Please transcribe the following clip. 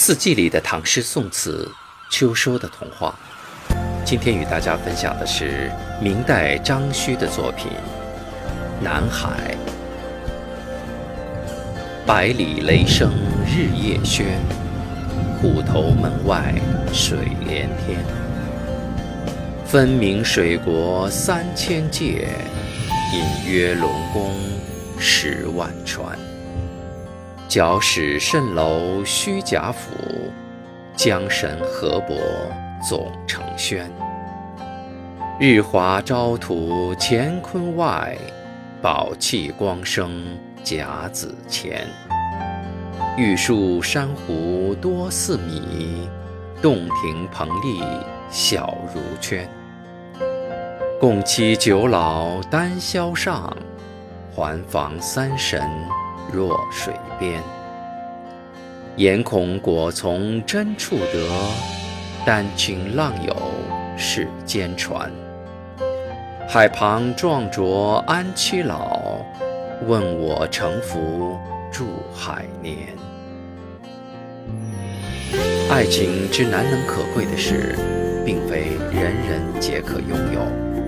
四季里的唐诗宋词，秋收的童话。今天与大家分享的是明代张须的作品《南海》。百里雷声日夜喧，虎头门外水连天。分明水国三千界，隐约龙宫十万川。脚使蜃楼虚假府，江神河伯总成轩。日华朝图乾坤外，宝气光生甲子前。玉树珊瑚多似米，洞庭滂澧小如圈。共期九老丹霄上，还房三神。若水边，言恐果从真处得，丹青浪有世间传。海旁壮卓安栖老，问我乘浮住海年。爱情之难能可贵的是，并非人人皆可拥有。